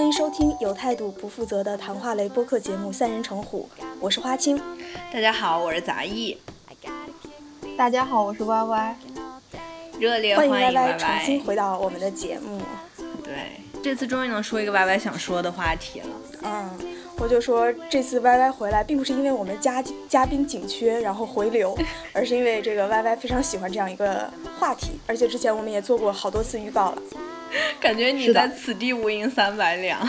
欢迎收听有态度不负责的谈话类播客节目《三人成虎》，我是花青。大家好，我是杂艺。大家好，我是歪歪。热烈欢迎迎 Y Y 重新回到我们的节目。对，这次终于能说一个歪歪想说的话题了。嗯，我就说这次 Y Y 回来，并不是因为我们嘉嘉宾紧缺然后回流，而是因为这个 Y Y 非常喜欢这样一个话题，而且之前我们也做过好多次预告了。感觉你在此地无银三百两。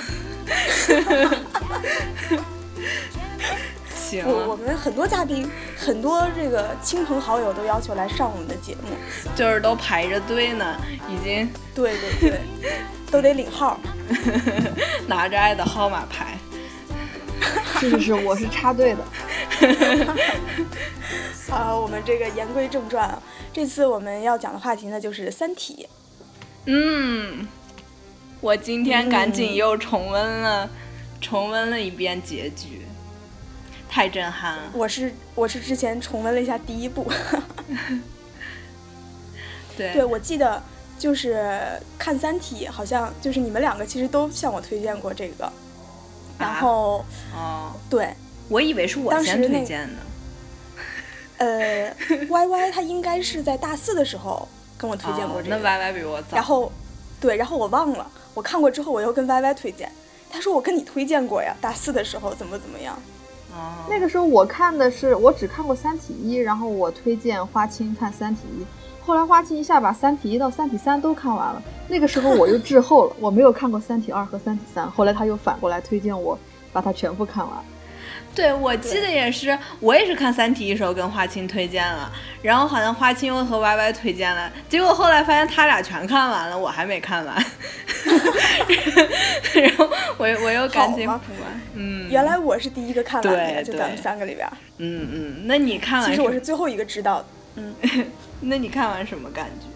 行我，我们很多嘉宾，很多这个亲朋好友都要求来上我们的节目，就是都排着队呢，已经对对对，都得领号，拿着爱的号码牌。是是是，我是插队的。啊，我们这个言归正传啊，这次我们要讲的话题呢就是《三体》。嗯，我今天赶紧又重温了，重温了一遍结局，太震撼了。我是我是之前重温了一下第一部，对。对我记得就是看《三体》，好像就是你们两个其实都向我推荐过这个，然后、哦，对，我以为是我先推荐的。呃，Y Y 他应该是在大四的时候跟我推荐过哦那这个，Y Y 比我早。然后对，然后我忘了，我看过之后我又跟 Y Y 推荐，他说我跟你推荐过呀，大四的时候怎么怎么样。哦，那个时候我看的是，我只看过《三体一》，然后我推荐花青看《三体一》，后来花青一下把《三体一》到《三体三》都看完了，那个时候我又滞后了，我没有看过《三体二》和《三体三》，后来他又反过来推荐我把它全部看完。对，我记得也是，我也是看《三体》的时候跟花青推荐了，然后好像花青又和 Y Y 推荐了，结果后来发现他俩全看完了，我还没看完，然后我又我又赶紧。嗯，原来我是第一个看完的呀，就咱们三个里边。嗯嗯，那你看完其实我是最后一个知道的。嗯，那你看完什么感觉？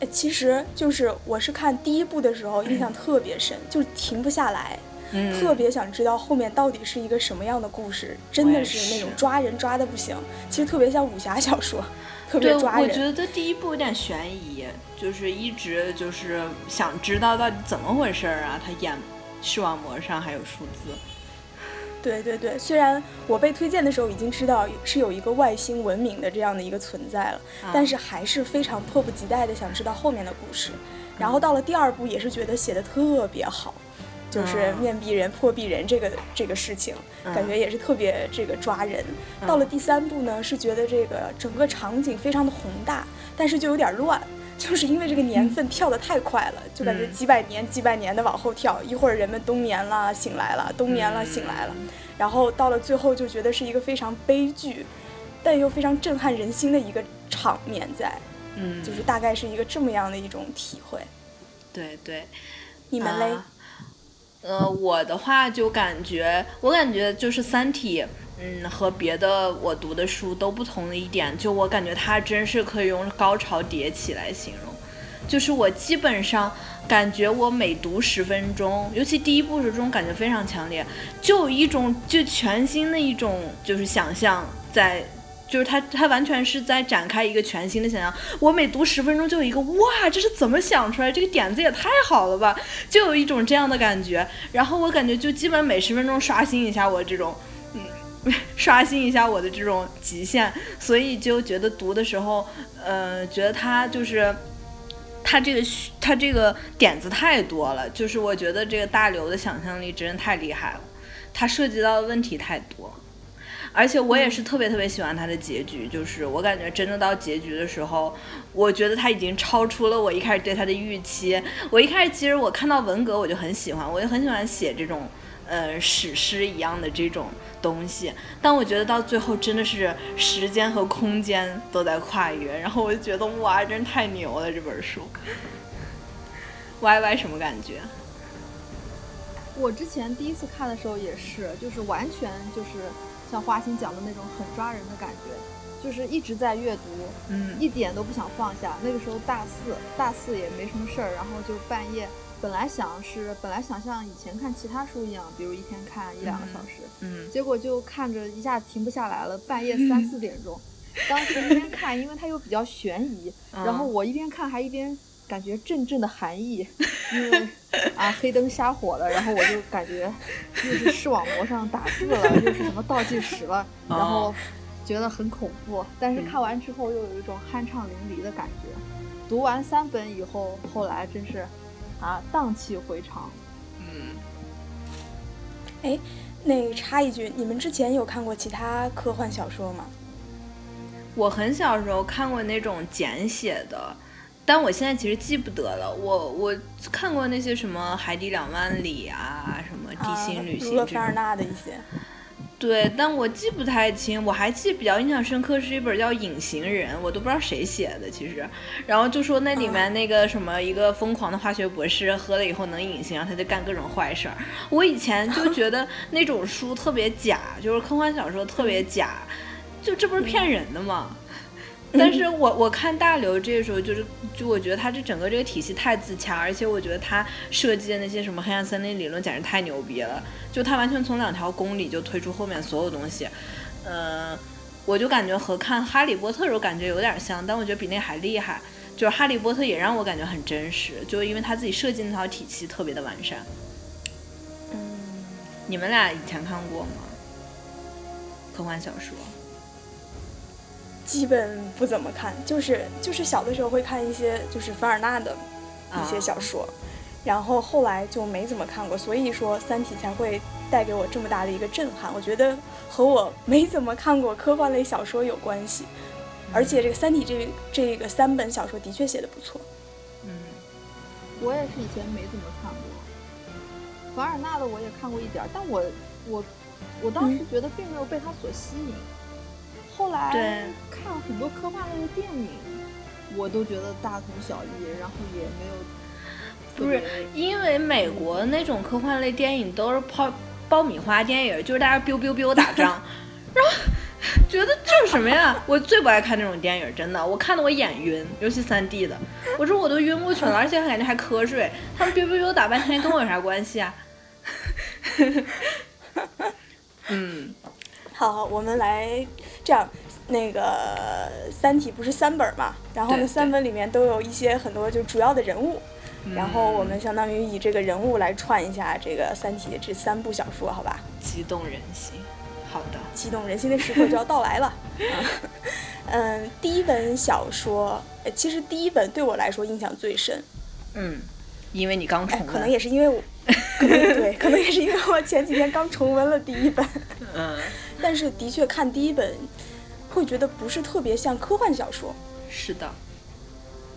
哎其实就是我是看第一部的时候印象特别深，就停不下来，嗯，特别想知道后面到底是一个什么样的故事，真的是那种抓人抓的不行。其实特别像武侠小说，特别抓人我觉人。得第一部有点悬疑，就是一直就是想知道到底怎么回事儿啊，他眼视网膜上还有数字。对对对，虽然我被推荐的时候已经知道是有一个外星文明的这样的一个存在了，啊但是还是非常迫不及待的想知道后面的故事。然后到了第二部，也是觉得写的特别好，就是嗯面壁人、破壁人这个这个事情，嗯感觉也是特别这个抓人。到了第三部呢，是觉得这个整个场景非常的宏大，但是就有点乱。就是因为这个年份跳得太快了，就感觉嗯几百年、几百年的往后跳，一会儿人们冬眠了，醒来了，冬眠了，醒来了，然后到了最后就觉得是一个非常悲剧，但又非常震撼人心的一个场面在，嗯，就是大概是一个这么样的一种体会。对对。你们嘞？啊呃，我的话就感觉，我感觉就是《三体》，嗯，和别的我读的书都不同的一点，就我感觉它真是可以用高潮迭起来形容。就是我基本上感觉我每读十分钟，尤其第一部时这种感觉非常强烈，就一种就全新的一种就是想象在。就是他，他完全是在展开一个全新的想象。我每读十分钟，就有一个哇，这是怎么想出来？这个点子也太好了吧！就有一种这样的感觉。然后我感觉就基本每十分钟刷新一下我这种，嗯，刷新一下我的这种极限。所以就觉得读的时候，呃，觉得他就是。他这个他这个点子太多了，就是我觉得这个大刘的想象力真的太厉害了，他涉及到的问题太多，而且我也是特别特别喜欢它的结局，就是我感觉真的到结局的时候，我觉得它已经超出了我一开始对它的预期。我一开始其实我看到文革我就很喜欢，我也很喜欢写这种呃史诗一样的这种东西，但我觉得到最后真的是时间和空间都在跨越，然后我就觉得哇，真是太牛了这本书。Y Y 什么感觉？我之前第一次看的时候也是，就是完全就是像花心讲的那种很抓人的感觉，就是一直在阅读，嗯一点都不想放下。那个时候大四，大四也没什么事儿，然后就半夜，本来想是本来想像以前看其他书一样，比如一天看一两个小时，嗯结果就看着一下停不下来了，半夜 三四点钟。当时一边看，因为它又比较悬疑，然后我一边看还一边感觉阵阵的寒意，因为啊黑灯瞎火的，然后我就感觉又是视网膜上打字了，又是什么倒计时了，然后觉得很恐怖。但是看完之后又有一种酣畅淋漓的感觉。读完三本以后，后来真是啊荡气回肠。嗯，哎，那插一句，你们之前有看过其他科幻小说吗？我很小时候看过那种简写的，但我现在其实记不得了。我我看过那些什么《海底两万里》啊，什么《地心旅行》这种。凡尔纳的一些。对，但我记不太清。我还记比较印象深刻是一本叫《隐形人》，我都不知道谁写的其实。然后就说那里面那个什么一个疯狂的化学博士喝了以后能隐形，然后他就干各种坏事儿。我以前就觉得那种书特别假，就是科幻小说特别假。就这不是骗人的吗？但是我我看大刘这个时候就是就我觉得他这整个这个体系太自洽，而且我觉得他设计的那些什么黑暗森林理论简直太牛逼了。就他完全从两条公理就推出后面所有东西，呃，我就感觉和看哈利波特的时候感觉有点像，但我觉得比那还厉害。就是哈利波特也让我感觉很真实，就因为他自己设计那套体系特别的完善。嗯，你们俩以前看过吗？科幻小说？基本不怎么看，就是就是小的时候会看一些就是凡尔纳的一些小说，然后后来就没怎么看过，所以说《三体》才会带给我这么大的一个震撼。我觉得和我没怎么看过科幻类小说有关系，而且这个《三体》这这个三本小说的确写的不错。嗯，我也是以前没怎么看过凡尔纳的，我也看过一点，但我我我当时觉得并没有被他所吸引。后来看很多科幻类的电影，我都觉得大同小异，然后也没有。不是因为美国那种科幻类电影都是泡爆米花电影，就是大家 biu biu biu 打仗，然后觉得这是什么呀？我最不爱看那种电影，真的，我看的我眼晕，尤其三 D 的，我说我都晕过去了，而且感觉还瞌睡。他们 biu biu biu 打半天，跟我有啥关系啊？嗯。好，我们来这样，那个《三体》不是三本嘛？然后呢，三本里面都有一些很多就主要的人物，然后我们相当于以这个人物来串一下这个《三体》这三部小说，好吧？激动人心，好的，激动人心的时刻就要到来了。嗯，第一本小说，其实第一本对我来说印象最深。嗯，因为你刚重温，可能也是因为我，对，可能也是因为我前几天刚重温了第一本。嗯。但是的确看第一本，会觉得不是特别像科幻小说。是的，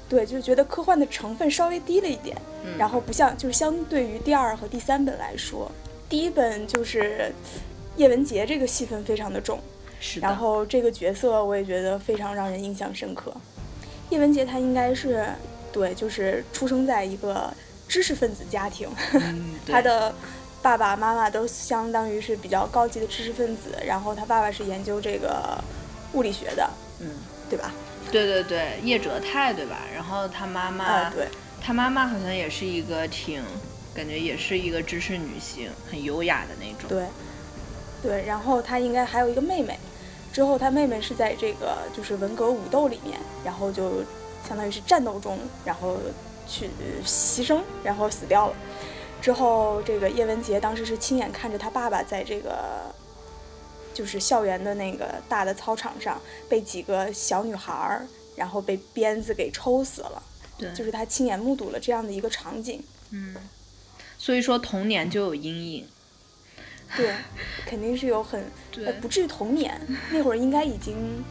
对，就觉得科幻的成分稍微低了一点。嗯。然后不像，就是相对于第二和第三本来说，第一本就是叶文洁这个戏份非常的重。是的然后这个角色我也觉得非常让人印象深刻。叶文洁她应该是对，就是出生在一个知识分子家庭。嗯。她的。爸爸妈妈都相当于是比较高级的知识分子，然后他爸爸是研究这个物理学的，嗯，对吧？对对对，叶哲泰对吧？然后他妈妈，对，他妈妈好像也是一个挺，感觉也是一个知识女性，很优雅的那种。对，对，然后他应该还有一个妹妹，之后他妹妹是在这个就是文革武斗里面，然后就相当于是战斗中，然后去牺牲，然后死掉了。之后，这个叶文洁当时是亲眼看着他爸爸在这个，就是校园的那个大的操场上被几个小女孩儿，然后被鞭子给抽死了。对，就是他亲眼目睹了这样的一个场景。嗯，所以说童年就有阴影。对，肯定是有很，对，不至于童年，那会儿应该已经，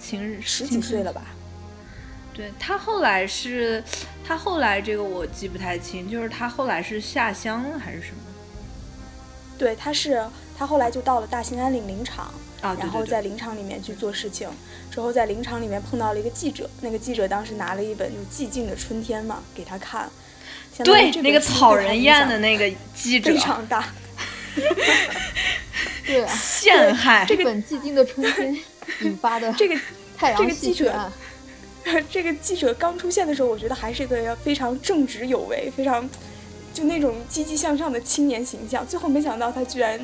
青十几岁了吧。对他后来是，他后来这个我记不太清，就是他后来是下乡了还是什么？对，他是他后来就到了大兴安岭林场，啊，然后在林场里面去做事情，之后在林场里面碰到了一个记者，那个记者当时拿了一本就《寂静的春天》嘛给他看，对，那个草人厌的那个记者非常 大，对啊，陷害这本《寂静的春天》引发的这个太阳这个记者。这个记者刚出现的时候，我觉得还是一个非常正直有为、非常就那种积极向上的青年形象。最后没想到他居然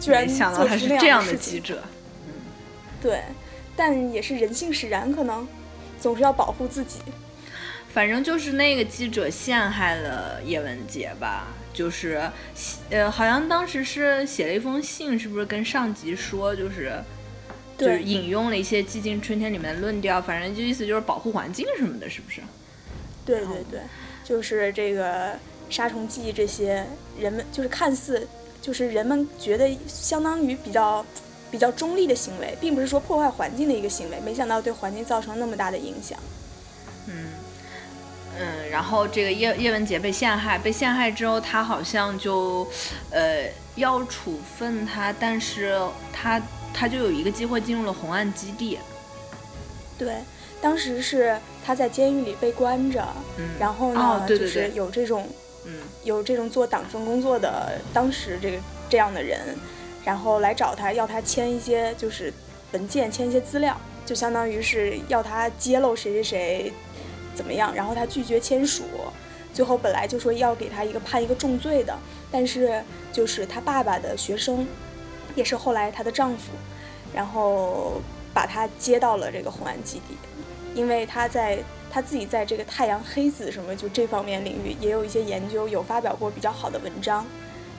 居然做出那样的记者。嗯，对，但也是人性使然，可能总是要保护自己。反正就是那个记者陷害了叶文洁吧，就是呃，好像当时是写了一封信，是不是跟上级说，就是就是引用了一些《寂静春天》里面的论调，反正就意思就是保护环境什么的，是不是？对对对，就是这个杀虫剂这些，人们就是看似就是人们觉得相当于比较比较中立的行为，并不是说破坏环境的一个行为，没想到对环境造成那么大的影响。嗯嗯，然后这个叶叶文洁被陷害，被陷害之后，他好像就呃要处分他，但是他他就有一个机会进入了红岸基地。对。当时是他在监狱里被关着，然后呢，就是有这种，嗯，有这种做党政工作的当时这个这样的人，然后来找他要他签一些就是文件，签一些资料，就相当于是要他揭露谁谁谁怎么样，然后他拒绝签署，最后本来就说要给他一个判一个重罪的，但是就是他爸爸的学生，也是后来她的丈夫，然后把她接到了这个红岸基地。因为她在她自己在这个太阳黑子什么就这方面领域也有一些研究，有发表过比较好的文章，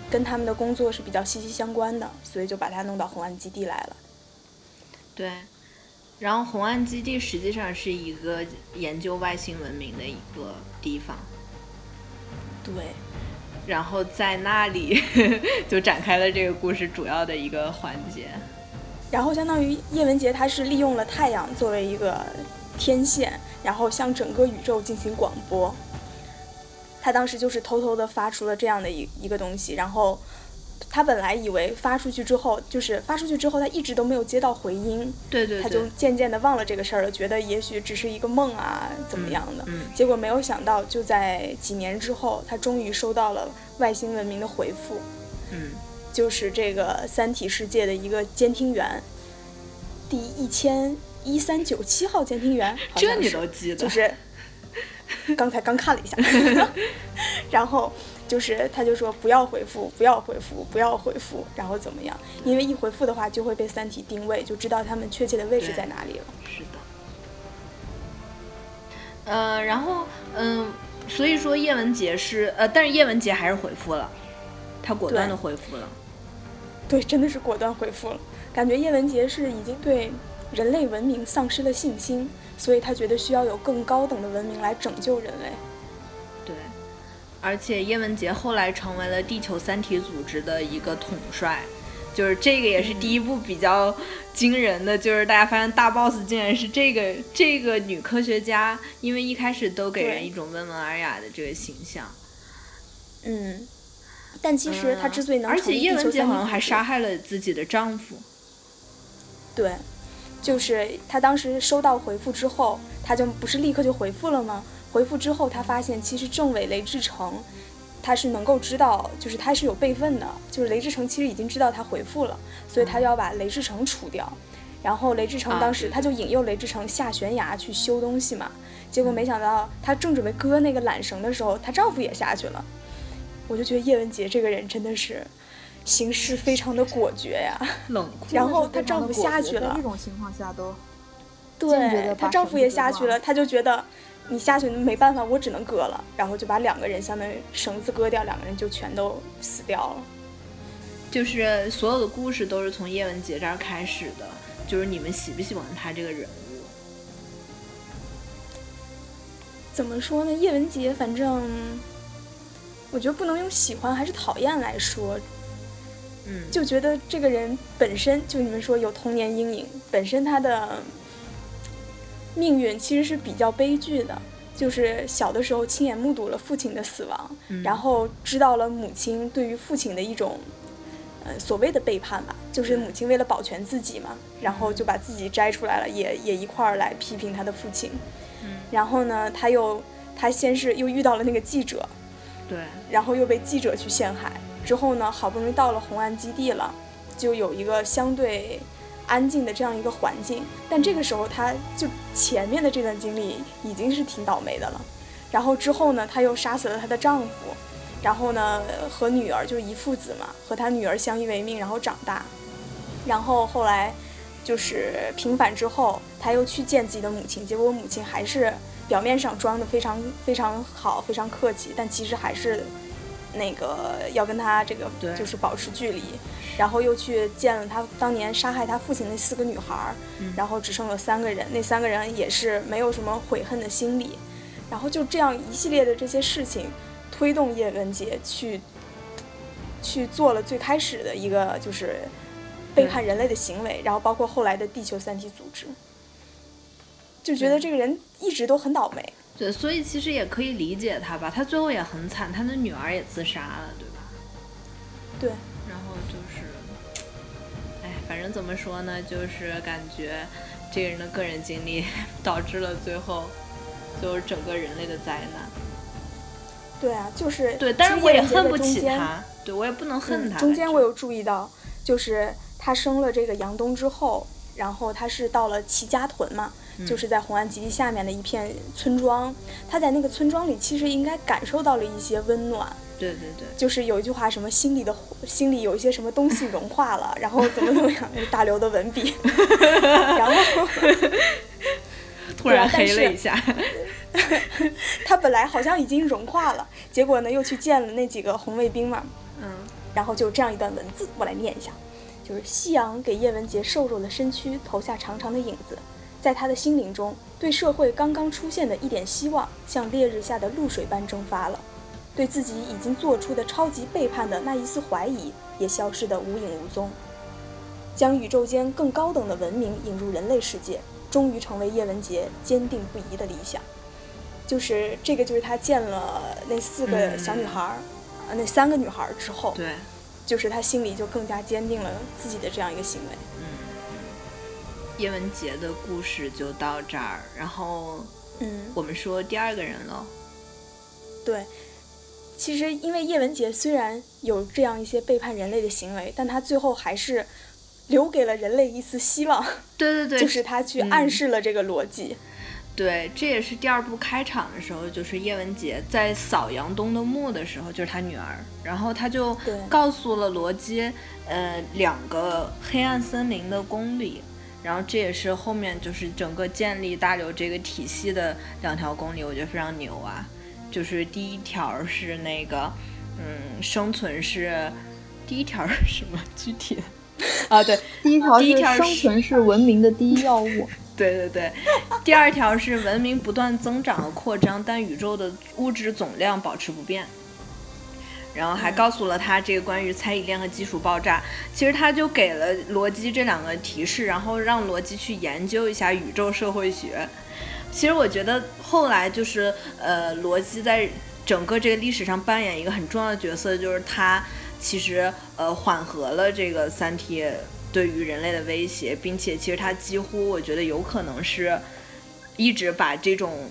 跟他们的工作是比较息息相关的，所以就把她弄到红岸基地来了。对，然后红岸基地实际上是一个研究外星文明的一个地方。对，然后在那里 就展开了这个故事主要的一个环节。然后相当于叶文洁他是利用了太阳作为一个。天线，然后向整个宇宙进行广播。他当时就是偷偷的发出了这样的一一个东西，然后他本来以为发出去之后，就是发出去之后，他一直都没有接到回音，对对，他就渐渐的忘了这个事儿了，觉得也许只是一个梦啊，怎么样的？嗯，结果没有想到，就在几年之后，他终于收到了外星文明的回复，嗯，就是这个三体世界的一个监听员，第一千。一三九七号监听员，这你都记得？就是刚才刚看了一下，然后就是他就说不要回复，不要回复，不要回复，然后怎么样？因为一回复的话就会被三体定位，就知道他们确切的位置在哪里了。是的。呃，然后嗯，所以说叶文洁是呃，但是叶文洁还是回复了，他果断的回复了。对，真的是果断回复了，感觉叶文洁是已经对。人类文明丧失了信心，所以他觉得需要有更高等的文明来拯救人类。对，而且叶文洁后来成为了地球三体组织的一个统帅，就是这个也是第一部比较惊人的，就是大家发现大 boss 竟然是这个这个女科学家，因为一开始都给人一种温文尔雅的这个形象。嗯，但其实她之所以能而且叶文洁好像还杀害了自己的丈夫。对。就是她当时收到回复之后，她就不是立刻就回复了吗？回复之后，他发现其实政委雷志成，他是能够知道，就是他是有备份的，就是雷志成其实已经知道他回复了，所以他要把雷志成除掉。然后雷志成当时他就引诱雷志成下悬崖去修东西嘛，结果没想到他正准备割那个缆绳的时候，她丈夫也下去了。我就觉得叶文洁这个人真的是。行事非常的果决呀，冷酷。然后她丈夫下去了，这种情况下都，对，她丈夫也下去了，她就觉得你下去没办法，我只能割了，然后就把两个人相当于绳子割掉，两个人就全都死掉了。就是所有的故事都是从叶文洁这儿开始的，就是你们喜不喜欢他这个人物？怎么说呢？叶文洁，反正我觉得不能用喜欢还是讨厌来说。嗯就觉得这个人本身就你们说有童年阴影，本身他的命运其实是比较悲剧的，就是小的时候亲眼目睹了父亲的死亡，然后知道了母亲对于父亲的一种，呃所谓的背叛吧，就是母亲为了保全自己嘛，然后就把自己摘出来了，也也一块儿来批评他的父亲，嗯。然后呢，他又他先是又遇到了那个记者，对，然后又被记者去陷害。之后呢，好不容易到了红岸基地了，就有一个相对安静的这样一个环境。但这个时候，她就前面的这段经历已经是挺倒霉的了。然后之后呢，她又杀死了她的丈夫，然后呢，和女儿就一父子嘛，和她女儿相依为命，然后长大。然后后来就是平反之后，她又去见自己的母亲，结果母亲还是表面上装的非常非常好，非常客气，但其实还是那个要跟他这个就是保持距离，然后又去见了他当年杀害他父亲那四个女孩，嗯。然后只剩了三个人，那三个人也是没有什么悔恨的心理，然后就这样一系列的这些事情，推动叶文洁去去做了最开始的一个就是背叛人类的行为，然后包括后来的地球三体组织，就觉得这个人一直都很倒霉。对，所以其实也可以理解他吧，他最后也很惨，他的女儿也自杀了，对吧？对，然后就是，哎，反正怎么说呢，就是感觉这个人的个人经历 导致了最后就是整个人类的灾难。对啊，就是对，但是我也恨不起他，对我也不能恨嗯他。中间我有注意到，就是他生了这个杨东之后，然后他是到了齐家屯嘛，嗯就是在红安基地下面的一片村庄。他在那个村庄里，其实应该感受到了一些温暖。对对对，就是有一句话，什么心里的心里有一些什么东西融化了，然后怎么怎么样，大刘的文笔，然后突然黑了一下。他本来好像已经融化了，结果呢又去见了那几个红卫兵嘛，嗯，然后就这样一段文字，我来念一下，就是夕阳给叶文洁瘦弱的身躯投下长长的影子，在他的心灵中，对社会刚刚出现的一点希望，像烈日下的露水般蒸发了，对自己已经做出的超级背叛的那一丝怀疑，也消失得无影无踪。将宇宙间更高等的文明引入人类世界，终于成为叶文洁坚定不移的理想。就是这个，就是他见了那四个小女孩儿，呃，那三个女孩儿之后，对，就是他心里就更加坚定了自己的这样一个行为。嗯叶文洁的故事就到这儿，然后嗯，我们说第二个人了。对。其实，因为叶文洁虽然有这样一些背叛人类的行为，但他最后还是留给了人类一丝希望，对对对，就是他去暗示了这个逻辑。对，这也是第二部开场的时候，就是叶文洁在扫杨东的墓的时候，就是他女儿，然后他就告诉了罗辑，呃，两个黑暗森林的公理，然后这也是后面就是整个建立大刘这个体系的两条公理，我觉得非常牛啊。就是第一条是那个，嗯，生存是，第一条是什么具体？啊，对，第一条是生存是文明的第一要务。对对对，第二条是文明不断增长和扩张，但宇宙的物质总量保持不变。然后还告诉了他这个关于猜疑链和基础爆炸，其实他就给了罗辑这两个提示，然后让罗辑去研究一下宇宙社会学。其实我觉得后来就是呃，罗辑在整个这个历史上扮演一个很重要的角色，就是他其实呃缓和了这个三体对于人类的威胁，并且其实他几乎我觉得有可能是一直把这种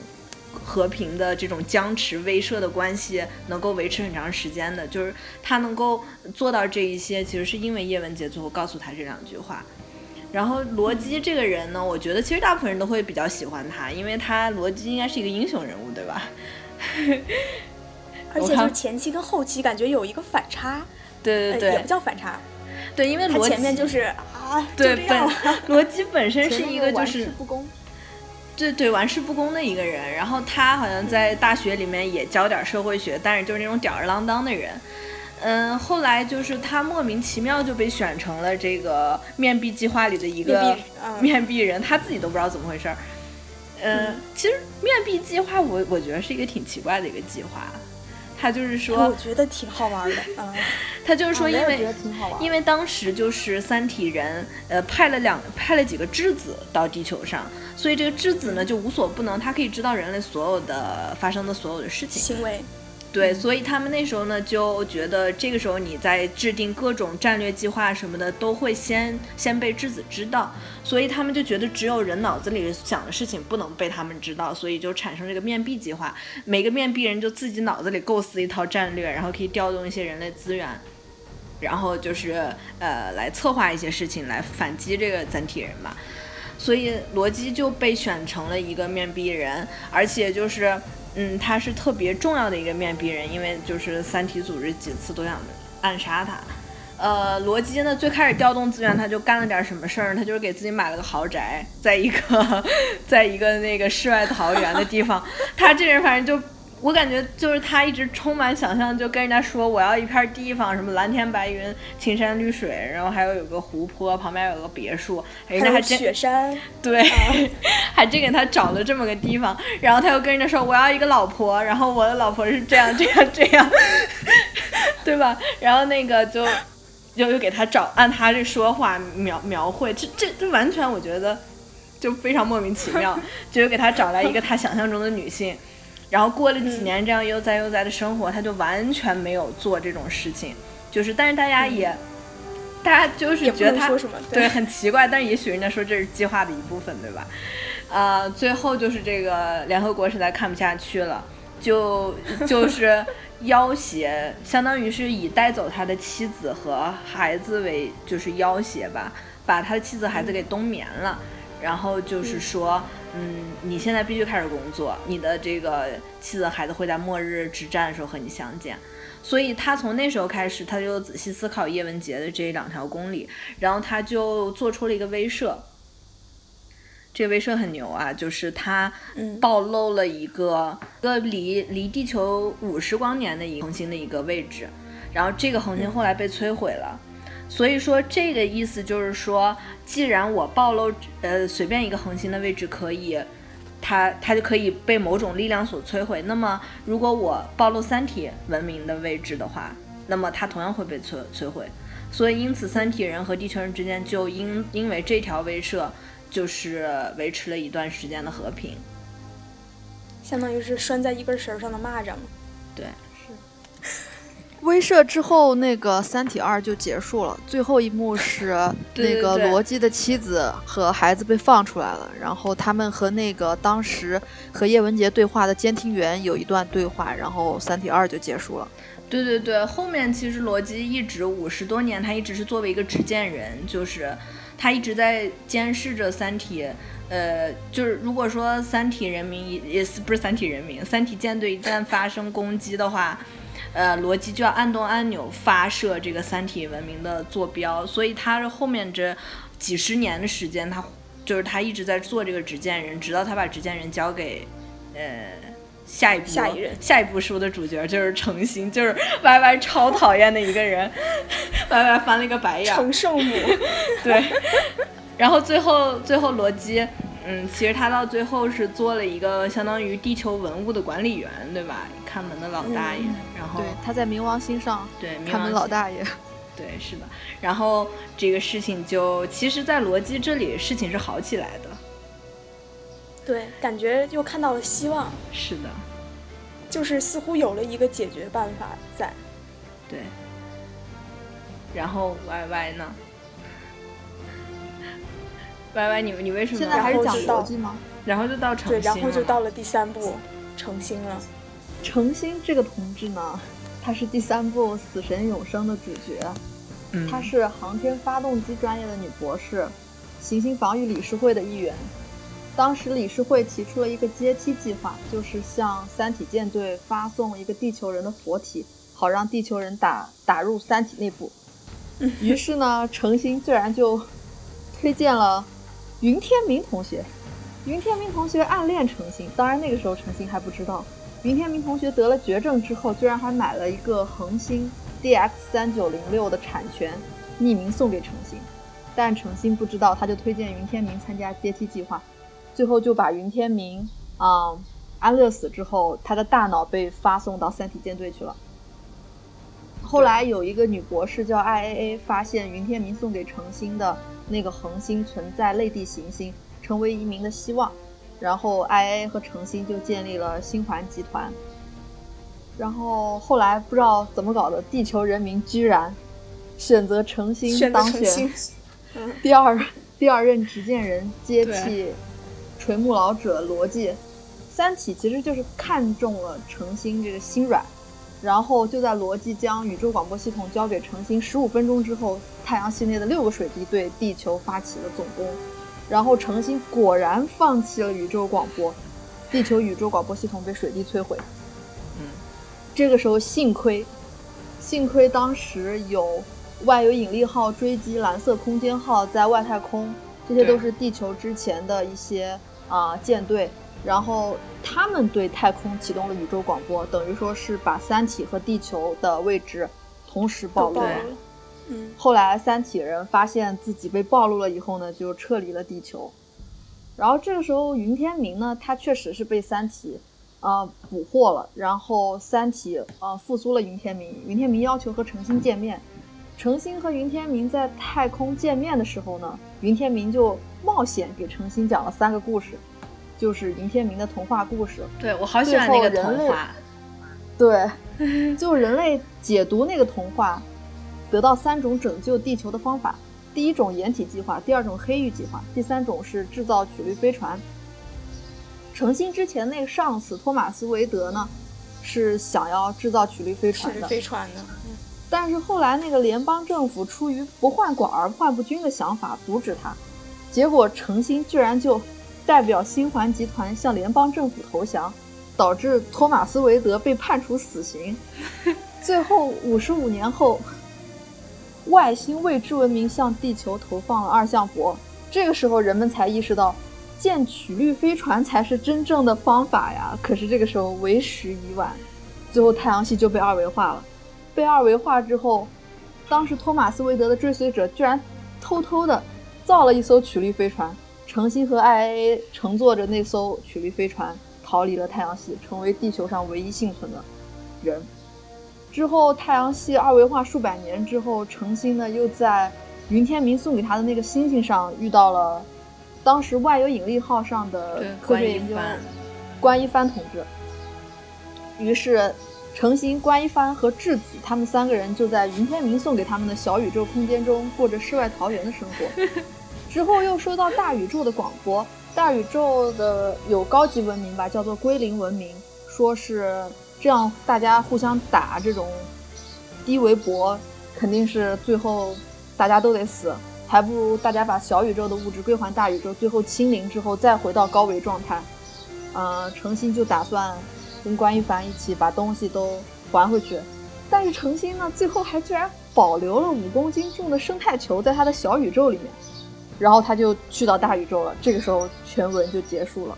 和平的这种僵持威慑的关系能够维持很长时间的，就是他能够做到这一些，其实是因为叶文洁最后告诉他这两句话。然后罗辑这个人呢，我觉得其实大部分人都会比较喜欢他，因为他罗辑应该是一个英雄人物，对吧？而且就是前期跟后期感觉有一个反差，对对对，也不叫反差，对，因为他前面就是啊，对本了。罗辑本身是一个就是对对，玩世不恭的一个人。然后他好像在大学里面也教点社会学，但是就是那种吊儿郎当的人。嗯，后来就是他莫名其妙就被选成了这个面壁计划里的一个面壁嗯面壁人，他自己都不知道怎么回事儿。嗯，其实面壁计划我我觉得是一个挺奇怪的一个计划。他就是说我，觉得挺好玩的，嗯，他就是说，因为。因为当时就是三体人，呃，派了两派了几个质子到地球上，所以这个质子呢就无所不能，它可以知道人类所有的发生的所有的事情。行为，对，所以他们那时候呢就觉得，这个时候你在制定各种战略计划什么的，都会先先被质子知道，所以他们就觉得只有人脑子里想的事情不能被他们知道，所以就产生这个面壁计划。每个面壁人就自己脑子里构思一套战略，然后可以调动一些人类资源。然后就是呃，来策划一些事情来反击这个整体人嘛。所以罗辑就被选成了一个面壁人，而且就是，嗯，他是特别重要的一个面壁人，因为就是三体组织几次都想暗杀他，呃，罗辑呢最开始调动资源，他就干了点什么事儿？他就是给自己买了个豪宅，在一个 在一个那个世外桃源的地方。他这人反正就。我感觉就是他一直充满想象，就跟人家说我要一片地方，什么蓝天白云、青山绿水，然后还有有个湖泊，旁边有个别墅，人家还真雪山，对，还真给他找了这么个地方。然后他又跟人家说我要一个老婆，然后我的老婆是这样这样这样，对吧？然后那个就就又给他找，按他这说话描描绘，这这这完全我觉得就非常莫名其妙，就又给他找来一个他想象中的女性。然后过了几年这样悠哉悠哉的生活，他就完全没有做这种事情，就是，但是大家也，大家就是觉得他对很奇怪，但是也许人家说这是计划的一部分，对吧？呃，最后就是这个联合国实在看不下去了，就就 是要挟，相当于是以带走他的妻子和孩子为就是要挟吧，把他的妻子孩子给冬眠了，然后就是说。嗯，你现在必须开始工作，你的这个妻子孩子会在末日之战的时候和你相见，所以他从那时候开始，他就仔细思考叶文洁的这两条公理，然后他就做出了一个威慑。这个威慑很牛啊，就是他暴露了一个一个离离地球五十光年的一个恒星的一个位置，然后这个恒星后来被摧毁了。所以说，这个意思就是说，既然我暴露，呃，随便一个恒星的位置可以，它它就可以被某种力量所摧毁。那么，如果我暴露三体文明的位置的话，那么它同样会被摧摧毁。所以，因此，三体人和地球人之间就因因为这条威慑，就是维持了一段时间的和平。相当于是拴在一根绳上的蚂蚱嘛。对。威慑之后，那个《三体二》就结束了。最后一幕是 那个罗辑的妻子和孩子被放出来了，然后他们和那个当时和叶文洁对话的监听员有一段对话，然后《三体二》就结束了。对对对，后面其实罗辑一直五十多年，他一直是作为一个执剑人，就是他一直在监视着三体。呃，就是如果说三体人民也是不是三体人民，三体舰队一旦发生攻击的话。呃，罗辑就要按动按钮发射这个三体文明的坐标，所以他后面这几十年的时间，他就是他一直在做这个执剑人，直到他把执剑人交给呃下一部下一任下一部书的主角就是程心，就是 Y Y 超讨厌的一个人，Y Y 翻了一个白眼。程圣母。对，然后最后最后罗辑。嗯，其实他到最后是做了一个相当于地球文物的管理员，对吧？看门的老大爷。然后对，他在冥王星上对看门老大爷。对，是的。然后这个事情就，其实，在逻辑这里，事情是好起来的。对，感觉又看到了希望。是的。就是似乎有了一个解决办法在。对。然后 Y Y 呢？歪歪，你们你为什么？现在还是讲道具吗？然后就到成对，然后就到了第三部，诚心了。诚心这个同志呢，他是第三部《死神永生》的主角，他是航天发动机专业的女博士，行星防御理事会的一员。当时理事会提出了一个阶梯计划，就是向三体舰队发送一个地球人的活体，好让地球人打打入三体内部。于是呢，程心自然就推荐了。云天明同学，云天明同学暗恋程心，当然那个时候程心还不知道。云天明同学得了绝症之后，居然还买了一个恒星 DX 三九零六的产权，匿名送给程心。但程心不知道，他就推荐云天明参加阶梯计划，最后就把云天明啊安乐死之后，他的大脑被发送到三体舰队去了。后来有一个女博士叫 IAA，发现云天明送给程心的。那个恒星存在类地行星，成为移民的希望。然后 I A 和程心就建立了星环集团。然后后来不知道怎么搞的，地球人民居然选择程心当选第二第二任执剑人，接替垂暮老者罗辑。三体其实就是看中了程心这个心软。然后就在罗辑将宇宙广播系统交给程心十五分钟之后，太阳系内的六个水滴对地球发起了总攻，然后程心果然放弃了宇宙广播，地球宇宙广播系统被水滴摧毁。嗯，这个时候幸亏，幸亏当时有万有引力号追击蓝色空间号在外太空，这些都是地球之前的一些啊、舰队。然后他们对太空启动了宇宙广播，等于说是把三体和地球的位置同时暴露了。后来三体人发现自己被暴露了以后呢，就撤离了地球。然后这个时候，云天明呢，他确实是被三体呃捕获了。然后三体呃复苏了云天明，云天明要求和程心见面。程心和云天明在太空见面的时候呢，云天明就冒险给程心讲了三个故事，就是云天明的童话故事。对我好喜欢那个童话。对，就人类解读那个童话，得到三种拯救地球的方法。第一种掩体计划，第二种黑域计划，第三种是制造曲率飞船。程心之前那个上司托马斯·韦德呢，是想要制造曲率飞船是的，飞船的。嗯但是后来那个联邦政府出于不患寡而患不均的想法阻止他，结果程心居然就代表星环集团向联邦政府投降，导致托马斯·韦德被判处死刑。最后五十五年后，外星未知文明向地球投放了二向箔，这个时候人们才意识到，建曲率飞船才是真正的方法呀。可是这个时候为时已晚，最后太阳系就被二维化了。被二维化之后，当时托马斯·韦德的追随者居然偷偷的造了一艘曲率飞船，程心和 IAA 乘坐着那艘曲率飞船逃离了太阳系，成为地球上唯一幸存的人。之后，太阳系二维化数百年之后，程心呢又在云天明送给他的那个星星上遇到了当时万有引力号上的，科学研究帆。关一帆同志。于是，程心、关一帆和质子他们三个人就在云天明送给他们的小宇宙空间中过着世外桃源的生活。之后又收到大宇宙的广播，大宇宙的有高级文明吧，叫做归零文明，说是这样，大家互相打这种低维博，肯定是最后大家都得死，还不如大家把小宇宙的物质归还大宇宙，最后清零之后再回到高维状态。呃，程心就打算跟关一凡一起把东西都还回去，但是程心呢，最后还居然保留了五公斤重的生态球在他的小宇宙里面，然后他就去到大宇宙了。这个时候全文就结束了。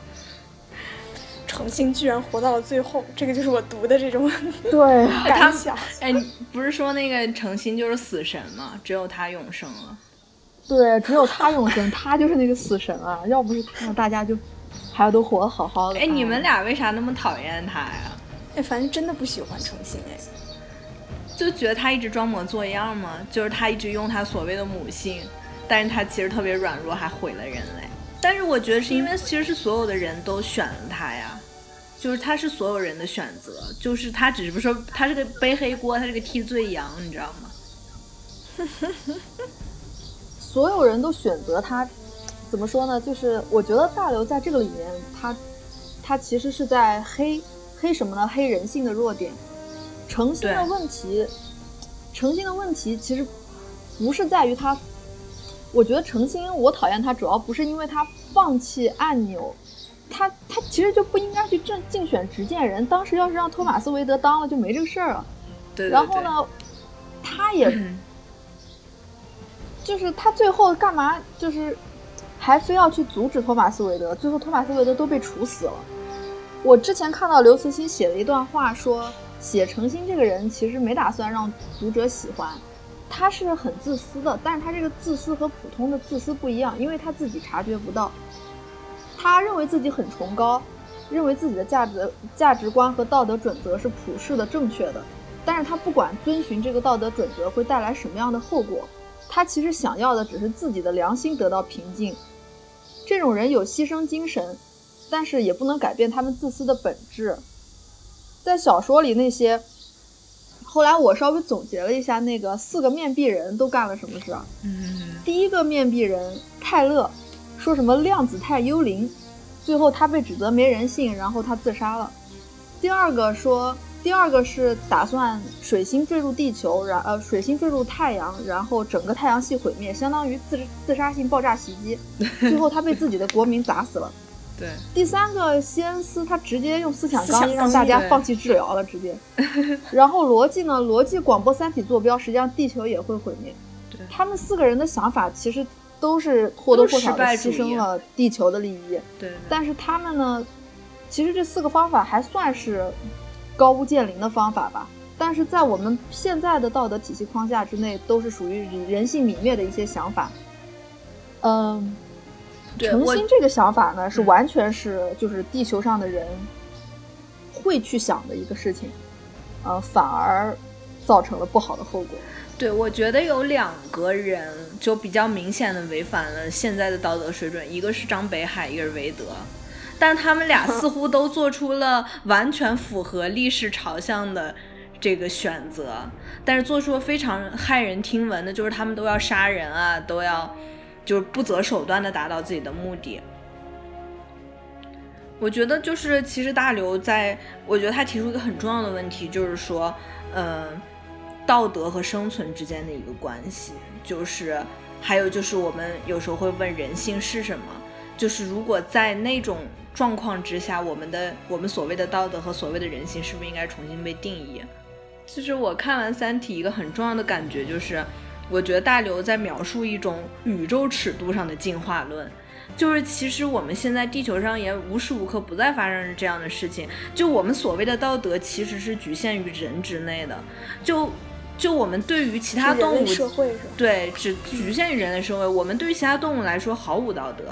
诚心居然活到了最后，这个就是我读的这种对，感想。哎，不是说那个诚心就是死神吗？只有他永生了。对，只有他永生，他就是那个死神啊！要不是他，大家就还都活得好好的。哎，你们俩为啥那么讨厌他呀？哎，反正真的不喜欢诚心哎。就觉得他一直装模作样嘛？就是他一直用他所谓的母性，但是他其实特别软弱，还毁了人类。但是我觉得是因为其实是所有的人都选了他呀，就是他是所有人的选择，就是他只是说他是个背黑锅，他是个替罪羊，你知道吗？所有人都选择他，怎么说呢？就是我觉得大刘在这个里面，他他其实是在黑黑什么呢？黑人性的弱点。诚心的问题，诚心的问题其实不是在于他，我觉得程心我讨厌他，主要不是因为他放弃按钮。他他其实就不应该去竞竞选执剑人，当时要是让托马斯·韦德当了，就没这个事儿了。对对对。然后呢，他也嗯 就是他最后干嘛？就是还非要去阻止托马斯·韦德，最后托马斯·韦德都被处死了。我之前看到刘慈欣写了一段话说，写程心这个人其实没打算让读者喜欢，他是很自私的，但是他这个自私和普通的自私不一样，因为他自己察觉不到，他认为自己很崇高，认为自己的价值价值观和道德准则是普世的、正确的，但是他不管遵循这个道德准则会带来什么样的后果，他其实想要的只是自己的良心得到平静。这种人有牺牲精神，但是也不能改变他们自私的本质。在小说里那些，后来我稍微总结了一下，那个四个面壁人都干了什么事儿。嗯，第一个面壁人泰勒说什么量子态幽灵，最后他被指责没人性，然后他自杀了。第二个说，第二个是打算水星坠入地球，然呃水星坠入太阳，然后整个太阳系毁灭，相当于自自杀性爆炸袭击。最后他被自己的国民砸死了。对。第三个西恩斯他直接用思想刚硬让大家放弃治疗了，直接。然后逻辑呢？逻辑广播三体坐标，实际上地球也会毁灭。对他们四个人的想法其实都是或多或少的牺牲了地球的利益。对对但是他们呢，其实这四个方法还算是高屋建瓴的方法吧。但是在我们现在的道德体系框架之内，都是属于人性泯灭的一些想法。嗯，诚对我心这个想法呢，是嗯完全是就是地球上的人会去想的一个事情，呃，反而造成了不好的后果。对，我觉得有两个人就比较明显的违反了现在的道德水准，一个是张北海，一个是韦德，但他们俩 似乎都做出了完全符合历史朝向的这个选择，但是做出了非常骇人听闻的，就是他们都要杀人啊，都要就是不择手段的达到自己的目的。我觉得就是，其实大刘在，我觉得他提出一个很重要的问题，就是说，嗯、道德和生存之间的一个关系，就是还有就是我们有时候会问人性是什么，就是如果在那种状况之下，我们的我们所谓的道德和所谓的人性是不是应该重新被定义？其实我看完《三体》一个很重要的感觉就是，我觉得大刘在描述一种宇宙尺度上的进化论。就是其实我们现在地球上也无时无刻不在发生这样的事情，就我们所谓的道德其实是局限于人之内的，就就我们对于其他动物社会？对，只局限于人类社会。我们对于其他动物来说毫无道德，